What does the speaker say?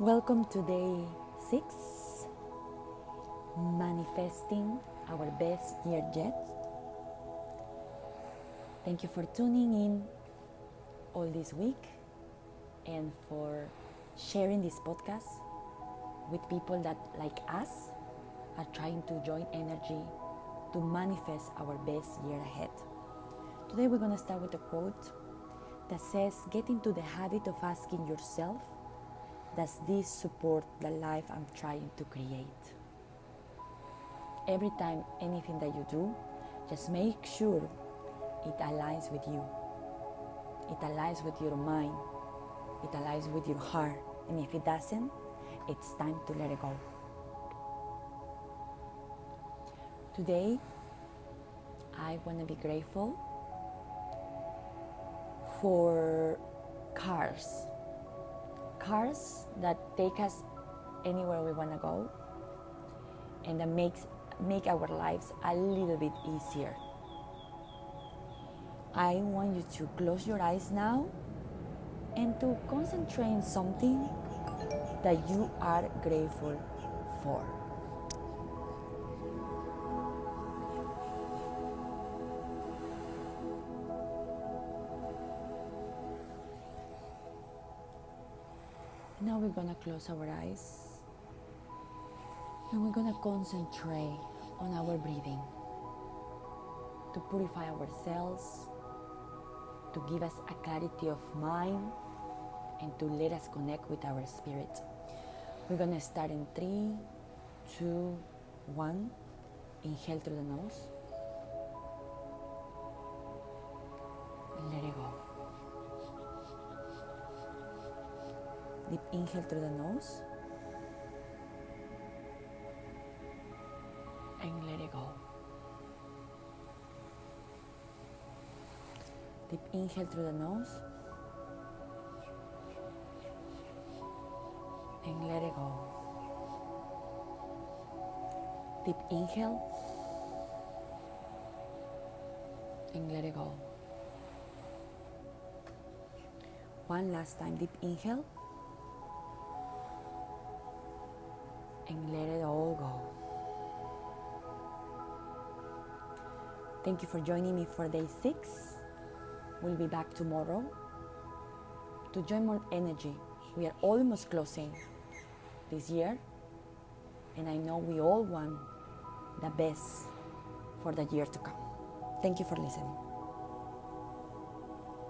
Welcome to day six, manifesting our best year yet. Thank you for tuning in all this week and for sharing this podcast with people that, like us, are trying to join energy to manifest our best year ahead. Today, we're going to start with a quote that says, Get into the habit of asking yourself does this support the life I'm trying to create? Every time anything that you do, just make sure it aligns with you. It aligns with your mind. It aligns with your heart. And if it doesn't, it's time to let it go. Today, I want to be grateful for cars cars that take us anywhere we want to go and that makes make our lives a little bit easier. I want you to close your eyes now and to concentrate on something that you are grateful for. Now we're gonna close our eyes and we're gonna concentrate on our breathing to purify ourselves, to give us a clarity of mind, and to let us connect with our spirit. We're gonna start in three, two, one. Inhale through the nose. Deep inhale through the nose. And let it go. Deep inhale through the nose. And let it go. Deep inhale. And let it go. One last time. Deep inhale. And let it all go. Thank you for joining me for day six. We'll be back tomorrow to join more energy. We are almost closing this year, and I know we all want the best for the year to come. Thank you for listening.